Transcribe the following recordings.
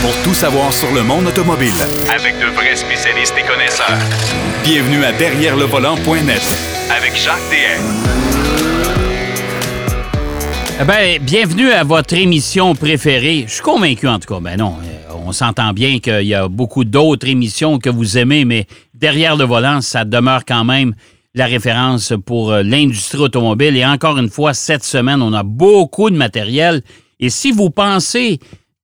pour tout savoir sur le monde automobile. Avec de vrais spécialistes et connaisseurs. Bienvenue à Derrière le volant.net Avec Jacques DM. Eh ben, bienvenue à votre émission préférée. Je suis convaincu, en tout cas. Ben non, euh, on s'entend bien qu'il y a beaucoup d'autres émissions que vous aimez, mais derrière le volant, ça demeure quand même la référence pour euh, l'industrie automobile. Et encore une fois, cette semaine, on a beaucoup de matériel. Et si vous pensez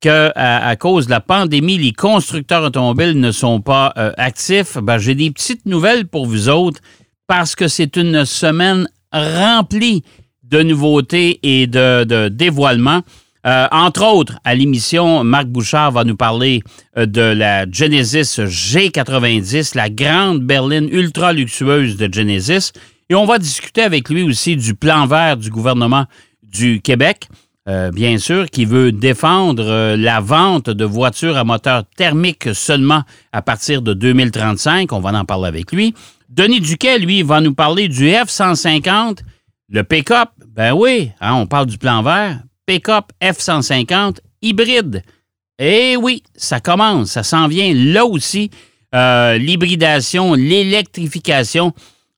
que à, cause de la pandémie, les constructeurs automobiles ne sont pas euh, actifs, ben, j'ai des petites nouvelles pour vous autres parce que c'est une semaine remplie de nouveautés et de, de dévoilements. Euh, entre autres, à l'émission, Marc Bouchard va nous parler euh, de la Genesis G90, la grande berline ultra luxueuse de Genesis. Et on va discuter avec lui aussi du plan vert du gouvernement du Québec, euh, bien sûr, qui veut défendre la vente de voitures à moteur thermique seulement à partir de 2035. On va en parler avec lui. Denis Duquet, lui, va nous parler du F-150, le pick-up. Ben oui, hein, on parle du plan vert pick-up F-150 hybride. Eh oui, ça commence, ça s'en vient là aussi. Euh, l'hybridation, l'électrification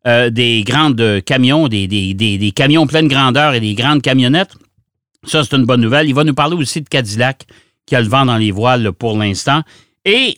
euh, des grandes camions, des, des, camions pleine grandeur et des grandes camionnettes. Ça, c'est une bonne nouvelle. Il va nous parler aussi de Cadillac, qui a le vent dans les voiles pour l'instant. Et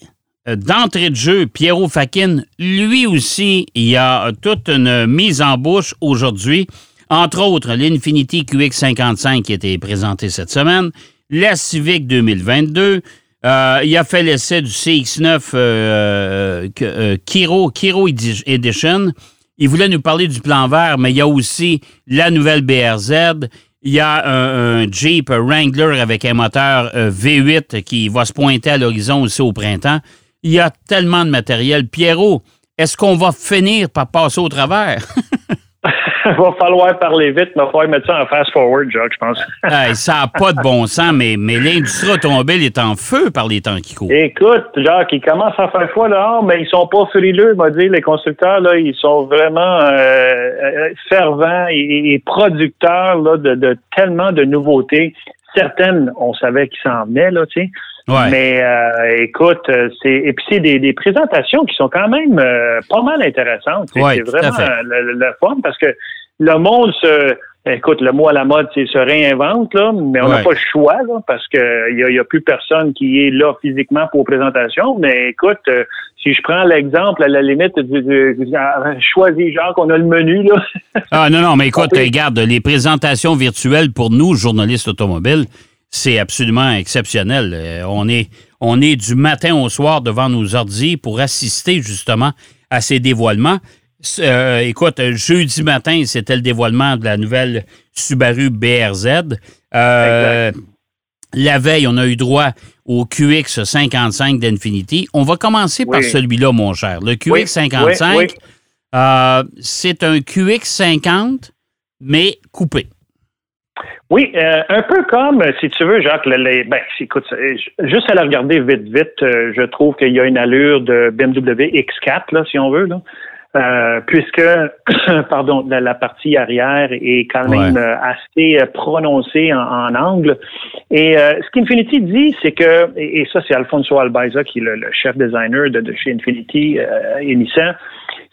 euh, d'entrée de jeu, Pierrot Fakin, lui aussi, il a toute une mise en bouche aujourd'hui entre autres, l'Infinity QX55 qui a été présenté cette semaine, la Civic 2022. Euh, il a fait l'essai du CX9 euh, euh, Kiro, Kiro Edition. Il voulait nous parler du plan vert, mais il y a aussi la nouvelle BRZ. Il y a un, Jeep Wrangler avec un moteur V8 qui va se pointer à l'horizon aussi au printemps. Il y a tellement de matériel. Pierrot, est-ce qu'on va finir par passer au travers? Il va falloir parler vite, mais il va falloir mettre ça en fast-forward, Jacques, je pense. ça n'a pas de bon sens, mais, mais l'industrie automobile est en feu par les temps qui courent. Écoute, Jacques, ils commencent à faire foi dehors, mais ils sont pas frileux, m'a dit. Les constructeurs, là, ils sont vraiment euh, euh, fervents et, producteurs là, de, de, tellement de nouveautés. Certaines, on savait qu'ils s'en venaient, là, tu sais. Mais euh, écoute, c'est et puis c'est des, des, présentations qui sont quand même euh, pas mal intéressantes. c'est vraiment le, le, fun parce que le monde se écoute, le mot à la mode, c'est se réinvente, là, mais on n'a pas le choix, là, parce que il y a, plus personne qui est là physiquement pour présentation. Mais écoute, si je prends l'exemple, à la limite, du, du, choisis genre qu'on a le menu, là. ah non, non, mais écoute, regarde, les présentations virtuelles pour nous, journalistes automobiles, c'est absolument exceptionnel. Euh, on est, on est du matin au soir devant nos ordi pour assister justement à ces dévoilements. Euh, écoute, jeudi matin, c'était le dévoilement de la nouvelle Subaru BRZ. Euh, la veille, on a eu droit au QX55 d'Infinity. On va commencer par celui-là, mon cher. Le QX55, c'est un QX50, mais coupé. Oui, euh, un peu comme, si tu veux, Jacques, les, ben, écoute, juste à la regarder vite, vite, euh, je trouve qu'il y a une allure de BMW X4, là, si on veut, là. Euh, puisque, pardon, la, partie arrière est quand même assez prononcée en, angle. Et ce qu'Infinity dit, c'est que, et, ça c'est Alfonso Albaiza qui est le, chef designer de, chez Infinity et Nissan,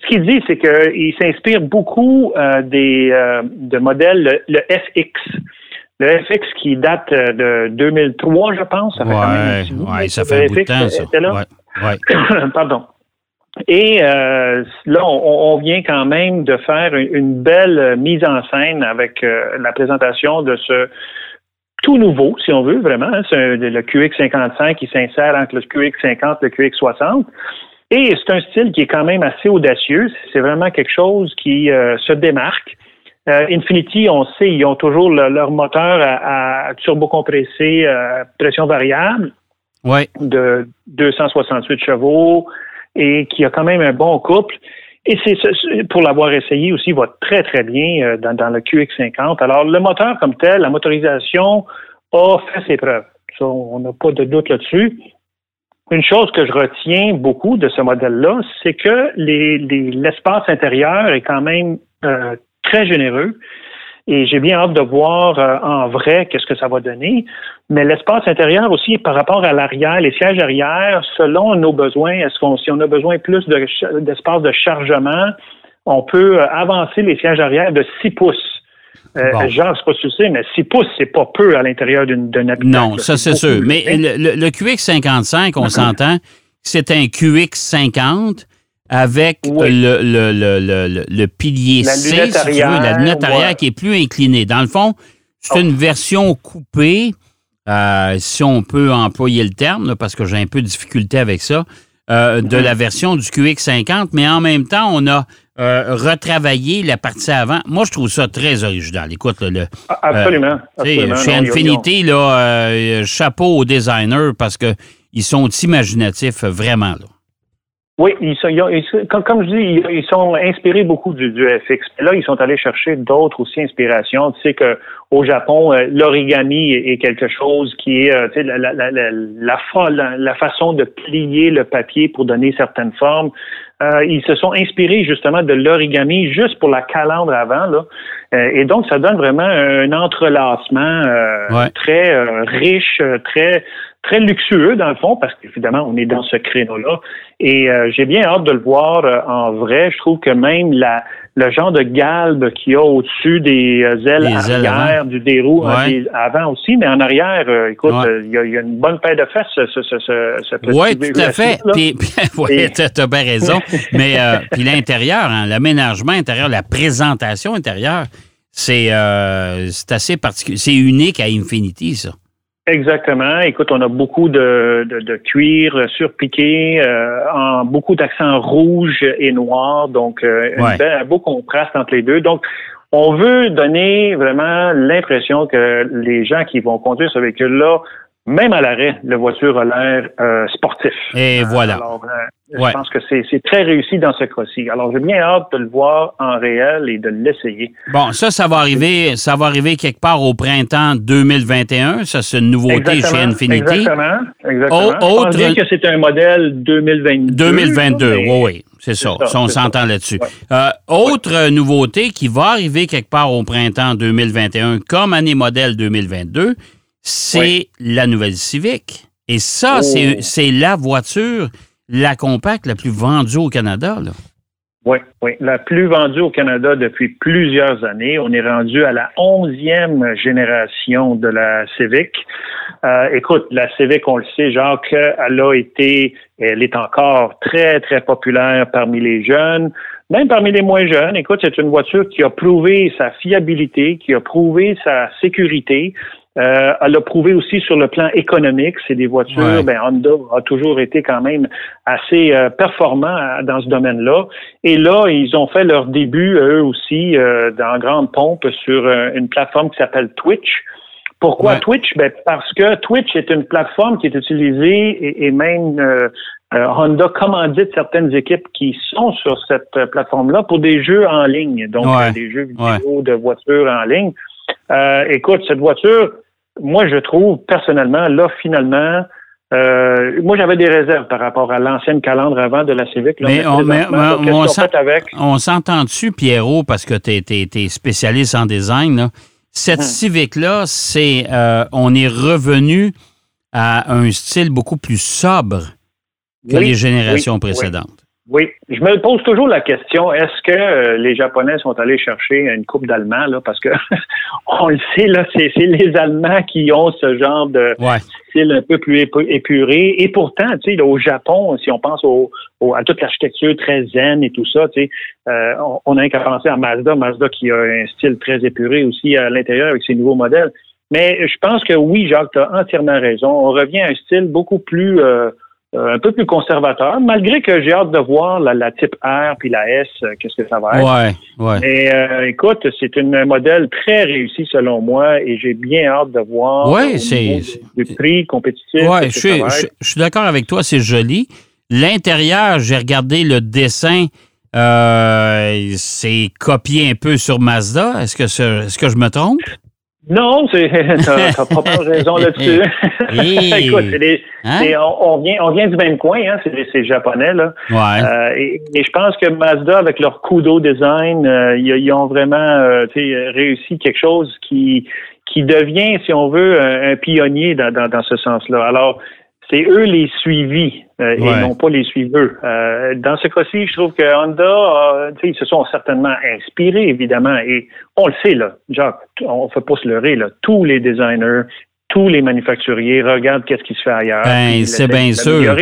ce qu'il dit, c'est qu'il s'inspire beaucoup des de modèles, le FX. Le FX qui date euh, de 2003, je pense. Ça fait quand même ouais, ça fait un bout de temps, ça. Ouais, Pardon. Et euh, là, on, vient quand même de faire une, belle mise en scène avec euh, la présentation de ce tout nouveau, si on veut, vraiment. Hein, c'est le QX55 qui s'insère entre le QX50 et le QX60. Et c'est un style qui est quand même assez audacieux. C'est vraiment quelque chose qui se démarque. Euh, Infinity, on sait, ils ont toujours leur moteur à, à turbo compressé, euh, pression variable, de 268 chevaux et qui a quand même un bon couple. Et c'est pour l'avoir essayé aussi, il va très très bien euh, dans, le QX50. Alors le moteur comme tel, la motorisation a fait ses preuves. On n'a pas de doute là-dessus. Une chose que je retiens beaucoup de ce modèle-là, c'est que l'espace les, intérieur est quand même euh, très généreux. Et j'ai bien hâte de voir euh, en vrai qu'est-ce que ça va donner. Mais l'espace intérieur aussi, par rapport à l'arrière, les sièges arrière, selon nos besoins, est-ce qu'on si on a besoin plus d'espace de, chargement, on peut euh, avancer les sièges arrière de 6 pouces. Euh, bon. Genre, c'est pas sais, mais 6 pouces, c'est pas peu à l'intérieur d'une habitacle. Non, ça c'est sûr. Mais le, le, QX55, on s'entend, c'est un QX50 avec le, le, le, le, pilier C, si tu veux, la lunette arrière qui est plus inclinée. Dans le fond, c'est une version coupée, euh, si on peut employer le terme, parce que j'ai un peu de difficulté avec ça, euh, de la version du QX50, mais en même temps, on a euh, retravaillé la partie avant. Moi, je trouve ça très original. Écoute, le, ah, absolument. absolument chez Infinity, là, chapeau aux designers parce qu'ils sont imaginatifs vraiment. Là. Oui, ils sont, comme, je dis, ils, sont inspirés beaucoup du, du, FX. Là, ils sont allés chercher d'autres aussi inspirations. Tu sais que au Japon, euh, l'origami est quelque chose qui est, euh, tu sais, la, la, la, la, la, façon de plier le papier pour donner certaines formes. Euh, ils se sont inspirés justement de l'origami juste pour la calandre avant, là. et donc, ça donne vraiment un entrelacement très riche, très très luxueux dans le fond, parce qu'évidemment, on est dans ce créneau-là. Et euh, j'ai bien hâte de le voir euh, en vrai. Je trouve que même la, le genre de galbe qu'il y a au-dessus des euh, ailes arrière du déroue avant aussi, mais en arrière, écoute, il y, a, une bonne paire de fesses, ce, ce, ce, ce Oui, tout à fait. Puis, oui, tu as bien raison. mais puis l'intérieur, hein, l'aménagement intérieur, la présentation intérieure, c'est assez particulier. C'est unique à Infinity, ça. Exactement. Écoute, on a beaucoup de, de, de cuir surpiqué, euh, en beaucoup d'accents rouges et noirs, donc euh, un beau contraste entre les deux. Donc, on veut donner vraiment l'impression que les gens qui vont conduire ce véhicule-là même à l'arrêt, la voiture a l'air euh, sportif. Et voilà. Alors, euh, je pense que c'est très réussi dans ce cas-ci. Alors, j'ai bien hâte de le voir en réel et de l'essayer. Bon, ça, ça va arriver, ça va arriver quelque part au printemps 2021. Ça, c'est une nouveauté chez Infinity. Exactement. Exactement. autre... Je pense que c'est un modèle 2022. 2022, oui, oui. C'est ça. ça. on s'entend là-dessus. Euh, autre nouveauté qui va arriver quelque part au printemps 2021 comme année modèle 2022, c'est la nouvelle Civic. Et ça, oh. c'est la voiture, la compacte la plus vendue au Canada. Là. Oui, oui, la plus vendue au Canada depuis plusieurs années. On est rendu à la onzième génération de la Civic. Euh, écoute, la Civic, on le sait, Jacques, elle a été, elle est encore très, très populaire parmi les jeunes, même parmi les moins jeunes. Écoute, c'est une voiture qui a prouvé sa fiabilité, qui a prouvé sa sécurité. Euh, elle a prouvé aussi sur le plan économique. C'est des voitures, ben, Honda a toujours été quand même assez euh, performant dans ce domaine-là. Et là, ils ont fait leur début, eux aussi, euh, dans grande pompe sur une plateforme qui s'appelle Twitch. Pourquoi Twitch? Ben, parce que Twitch est une plateforme qui est utilisée et, même Honda commandite certaines équipes qui sont sur cette plateforme-là pour des jeux en ligne, donc des jeux vidéo de voitures en ligne. écoute, cette voiture, moi, je trouve personnellement, là, finalement, euh, moi, j'avais des réserves par rapport à l'ancienne calandre avant de la Civic. mais, on, on s'entend dessus, Pierrot, parce que tu es, spécialiste en design. Cette hum. Civic-là, c'est euh, on est revenu à un style beaucoup plus sobre que les générations précédentes. Oui, je me pose toujours la question est-ce que euh, les Japonais sont allés chercher une coupe d'Allemands là? Parce que on le sait là, c'est les Allemands qui ont ce genre de style un peu plus épuré. Et pourtant, tu sais, au Japon, si on pense au, à toute l'architecture très zen et tout ça, tu sais, euh, on, a qu'à penser à Mazda, Mazda qui a un style très épuré aussi à l'intérieur avec ses nouveaux modèles. Mais je pense que oui, Jacques, tu as entièrement raison. On revient à un style beaucoup plus euh, un peu plus conservateur, malgré que j'ai hâte de voir la, type R puis la S, euh, qu'est-ce que ça va être. Ouais, ouais. Et euh, écoute, c'est un modèle très réussi selon moi et j'ai bien hâte de voir ouais, c'est, du prix compétitif. Ouais, je suis, je, suis d'accord avec toi, c'est joli. L'intérieur, j'ai regardé le dessin. c'est copié un peu sur Mazda. Est-ce que, est-ce que je me trompe? Non, t'as, t'as pas raison là-dessus. Écoute, c'est des- Hein? on, on vient, on vient du même coin, hein, c'est, japonais là. Ouais. Euh, et, et je pense que Mazda, avec leur Kudo design, euh, ils, ils ont vraiment euh, tu réussi quelque chose qui qui devient, si on veut, un, un pionnier dans, dans, dans ce sens-là. Alors, c'est eux les suivis euh, Ouais. et non pas les suiveux. Euh, dans ce cas-ci, je trouve que Honda, euh, tu sais, ils se sont certainement inspirés, évidemment, et on le sait, là, Jacques, on ne fait pas se leurrer, là, tous les designers, tous les manufacturiers regardent qu'est-ce qui se fait ailleurs. Ben, c'est bien sûr.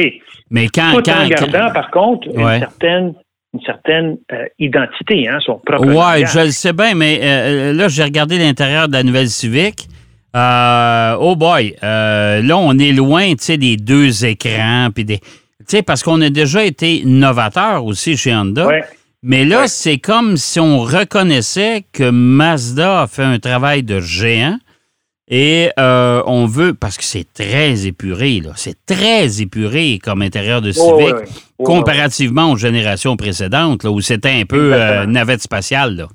Mais quand. Tout en quand, gardant, par contre, Ouais. une certaine, une certaine euh, identité, hein, son propre Ouais, langage. je le sais bien, mais euh, là, j'ai regardé l'intérieur de la nouvelle Civic. Euh, oh boy, euh, là, on est loin, des deux écrans, puis des. Parce qu'on a déjà été novateur aussi chez Honda. Ouais. Mais là, Ouais. c'est comme si on reconnaissait que Mazda a fait un travail de géant et euh, on veut, parce que c'est très épuré, là, c'est très épuré comme intérieur de Civic, ouais, comparativement aux générations précédentes, là, où c'était un peu navette spatiale. Là.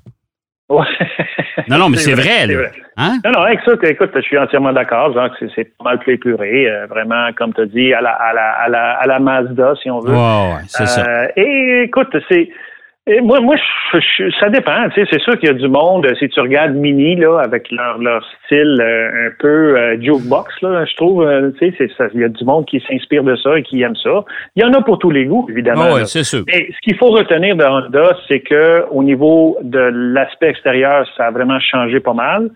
Ouais. Non, non, mais c'est vrai, là. vrai. Hein? Non, non, avec ça, écoute, je suis entièrement d'accord. Genre, que c'est- pas mal plus épuré, euh, vraiment, comme tu as dit, à la, à, la, à, la, à la Mazda, si on veut. Ouais, c'est ça. Euh, et écoute, c'est. Et moi, moi je- je- ça dépend. Tu sais, c'est sûr qu'il y a du monde. euh, Si tu regardes Mini là, avec leur, leur style euh, un peu euh, jukebox, là, je trouve, euh, tu sais, c'est ça. Il y a du monde qui s'inspire de ça et qui aime ça. Il y en a pour tous les goûts, évidemment. Ah ouais, là. c'est sûr. Mais ce qu'il faut retenir de Honda, c'est que au niveau de l'aspect extérieur, ça a vraiment changé pas mal.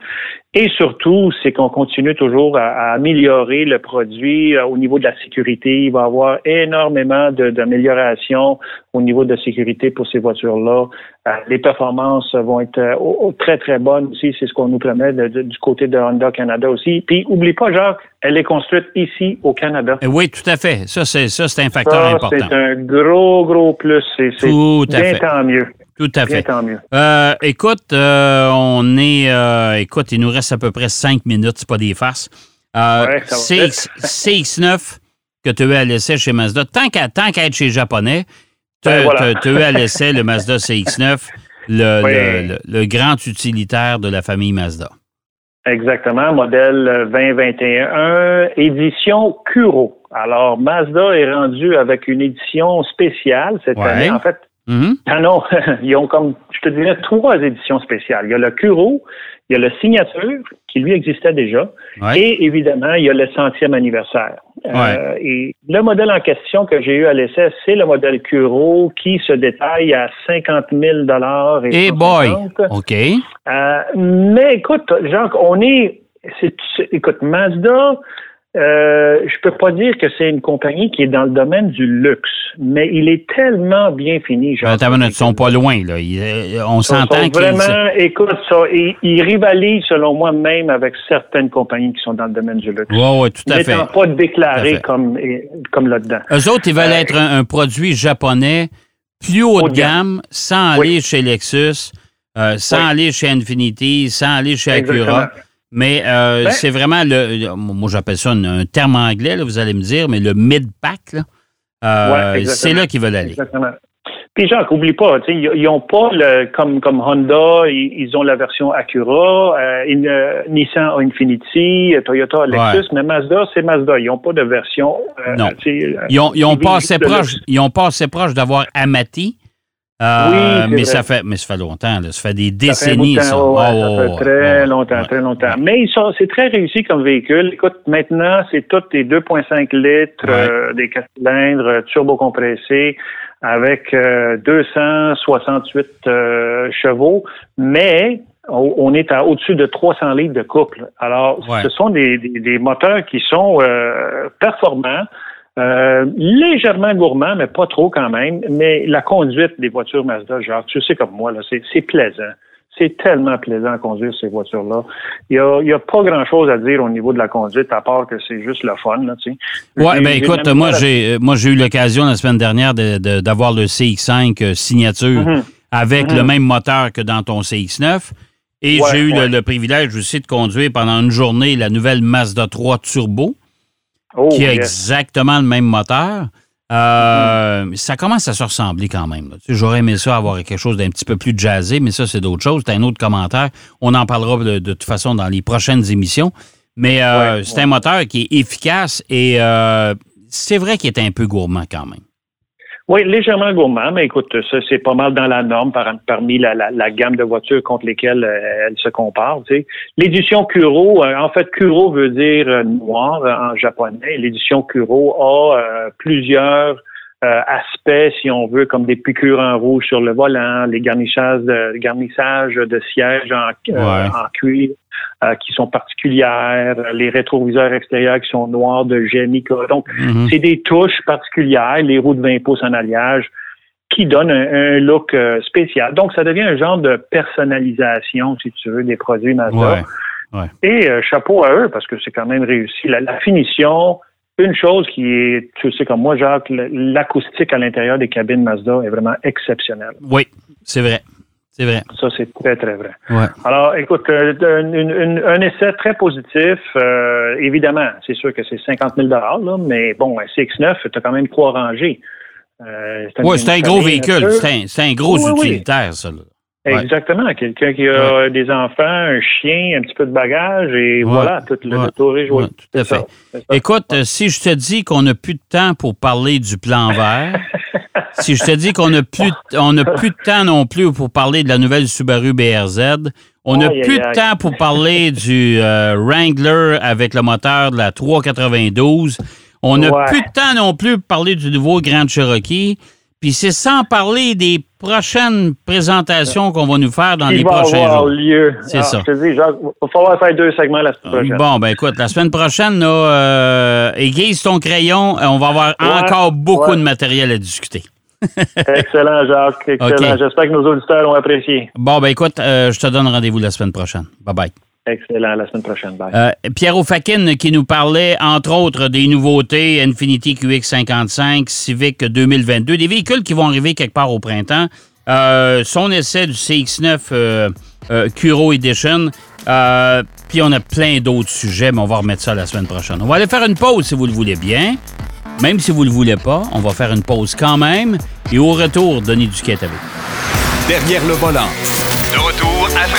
Et surtout, c'est qu'on continue toujours à, à améliorer le produit euh, au niveau de la sécurité. Il va y avoir énormément d'améliorations au niveau de la sécurité pour ces voitures-là. Euh, les performances vont être euh, très, très bonnes aussi. C'est ce qu'on nous promet de- de- du côté de Honda Canada aussi. Puis, oublie pas, Jacques, elle est construite ici au Canada. Oui, tout à fait. Ça, c'est un facteur Ça, important. c'est un gros, gros plus. C'est c'est Tout à bien fait. tant mieux. Tout à fait. tant mieux. Euh, écoute, euh, on est. euh, écoute, il nous reste à peu près cinq minutes, c'est pas des farces. Euh, Ouais, ça va CX, CX9 que tu as eu à l'essai chez Mazda, tant qu'à être chez Japonais, tu Ben, voilà. as eu à l'essai le Mazda CX9, le, Oui. le- le- le grand utilitaire de la famille Mazda. Exactement, modèle euh, 2021, édition Kuro. Alors, Mazda est rendu avec une édition spéciale cette Ouais. année. En fait, Mhm. ah non, ils ont comme, je te dirais, trois éditions spéciales. Il y a le Kuro, il y a le Signature, qui lui existait déjà, Ouais. et évidemment, il y a le centième anniversaire. Euh, et le modèle en question que j'ai eu à l'essai, c'est le modèle Kuro qui se détaille à 50 000 et Eh boy! 150. OK. Euh, mais écoute, Jacques, on est. écoute, Mazda, euh, je peux pas dire que c'est une compagnie qui est dans le domaine du luxe, mais il est tellement bien fini, Euh, t'as minute, ils sont pas loin, là. Ils, euh, on s'entend qu'ils. vraiment, écoute, ça, ils, ils rivalisent, selon moi, même avec certaines compagnies qui sont dans le domaine du luxe. Oui, oui, tout à fait. N'étant pas fait. comme, comme là-dedans. Eux autres, ils veulent Euh, être un, un produit japonais plus haut Haut de gamme. gamme, sans Oui. aller chez Lexus, euh, sans Oui. aller chez Infinity, sans aller chez Acura. Exactement. Mais euh, Ben- c'est vraiment le. Moi, j'appelle ça un, un terme anglais, là, vous allez me dire, mais le mid-pack, euh, Ouais, c'est là qu'ils veulent aller. Exactement. Puis Jacques, oublie pas, ils n'ont pas le comme comme Honda, ils, ils ont la version Acura, euh, une, Nissan a Infinity, Toyota a Lexus, mais Mazda c'est Mazda, ils n'ont pas de version. Non. Ils ont, ils ont qui pas assez proche, ils ont pas assez proche d'avoir Amati. Euh, Oui, mais vrai. ça fait mais ça fait longtemps, là. ça fait des Ça fait un décennies ça. ouais, Oh, oh, fait oh, très oh, longtemps, ouais. très longtemps. Mais c'est très réussi comme véhicule. Écoute, maintenant, c'est tous des 2,5 litres, euh, des 4 cylindres, euh, turbo-compressés, avec euh, 268 euh, chevaux, mais on est à au-dessus de 300 litres de couple. Alors, ce sont des, des- des moteurs qui sont euh, performants, euh, légèrement gourmands, mais pas trop quand même. Mais la conduite des voitures Mazda, genre, tu sais comme moi, là, c'est plaisant. C'est tellement plaisant à conduire ces voitures-là. Il y a, y a pas grand-chose à dire au niveau de la conduite, à part que c'est juste le fun, là, tu sais. Ouais, J'ai- ben écoute, moi la- j'ai euh, moi j'ai eu l'occasion la semaine dernière de- de- d'avoir le CX5 euh, signature Mhm. avec le même moteur que dans ton CX9. Et Ouais, j'ai eu le, privilège aussi de conduire pendant une journée la nouvelle Mazda 3 Turbo, Oh, qui a yes. exactement le même moteur. Euh, Ça commence à se ressembler quand même. là. Tu sais, J'aurais aimé ça avoir quelque chose d'un petit peu plus jazzé, mais ça, c'est d'autres choses. C'est un autre commentaire. On en parlera de, de toute façon dans les prochaines émissions. Mais euh, Ouais, c'est un moteur qui est efficace et euh, c'est vrai qu'il est un peu gourmand quand même. Oui, légèrement gourmand, mais écoute, ça, c'est pas mal dans la norme par- parmi la, la- gamme de voitures contre lesquelles euh, elle se compare. tu sais. L'édition Kuro, euh, en fait, Kuro veut dire euh, noir en japonais. L'édition Kuro a plusieurs euh, aspects, si on veut, comme des piqûres en rouge sur le volant, les garnissages de, garnissages de sièges en, euh, en cuir euh, qui sont particulières, les rétroviseurs extérieurs qui sont noirs de Gemica. Donc, Mhm. c'est des touches particulières, les roues de 20 pouces en alliage, qui donnent un, un look spécial. Donc, ça devient un genre de personnalisation, si tu veux, des produits Mazda. Ouais. Et chapeau à eux, parce que c'est quand même réussi. La, la finition, une chose qui est, tu sais comme moi, Jacques, l'acoustique à l'intérieur des cabines Mazda est vraiment exceptionnelle. Oui, c'est vrai. C'est vrai. Ça, c'est très, très vrai. Ouais. Alors, écoute, euh, un, essai très positif. Euh, évidemment, c'est sûr que c'est 50 000 là, mais bon, un CX-9, tu as quand même trois rangées. Euh, Oui, c'est un gros véhicule. C'est un, gros Oui, oui. utilitaire, ça. là. Ouais. Exactement. Quelqu'un qui a des enfants, un chien, un petit peu de bagage, et Ouais. voilà, tout le, tour est joué. Tout à fait. ça. Écoute, si je te dis qu'on n'a plus de temps pour parler du plan vert, si je te dis qu'on n'a plus, on plus de temps non plus pour parler de la nouvelle Subaru BRZ, on n'a plus de temps pour parler du euh, Wrangler avec le moteur de la 392, on n'a plus de temps non plus pour parler du nouveau Grand Cherokee, puis c'est sans parler des prochaines présentations qu'on va nous faire dans Qui les va prochains avoir jours. lieu. C'est Ah, ça. Je te dis, Jacques, il va falloir faire deux segments la semaine prochaine. Bon, ben écoute, la semaine prochaine, là, euh, aiguise ton crayon. euh, On va avoir Ouais, encore beaucoup ouais. de matériel à discuter. Excellent, Jacques. Excellent. J'espère que nos auditeurs ont apprécié. Bon, ben écoute, euh, je te donne rendez-vous la semaine prochaine. Bye-bye. Excellent. La semaine prochaine. Bye. Euh, Pierre Fakin qui nous parlait, entre autres, des nouveautés Infiniti QX55, Civic 2022, des véhicules qui vont arriver quelque part au printemps. Euh, son essai du CX9 euh, euh, Curo Edition. Euh, puis on a plein d'autres sujets, mais on va remettre ça la semaine prochaine. On va aller faire une pause si vous le voulez bien. Même si vous ne le voulez pas, on va faire une pause quand même. Et au retour, Denis Duquet avec. Derrière le volant. De retour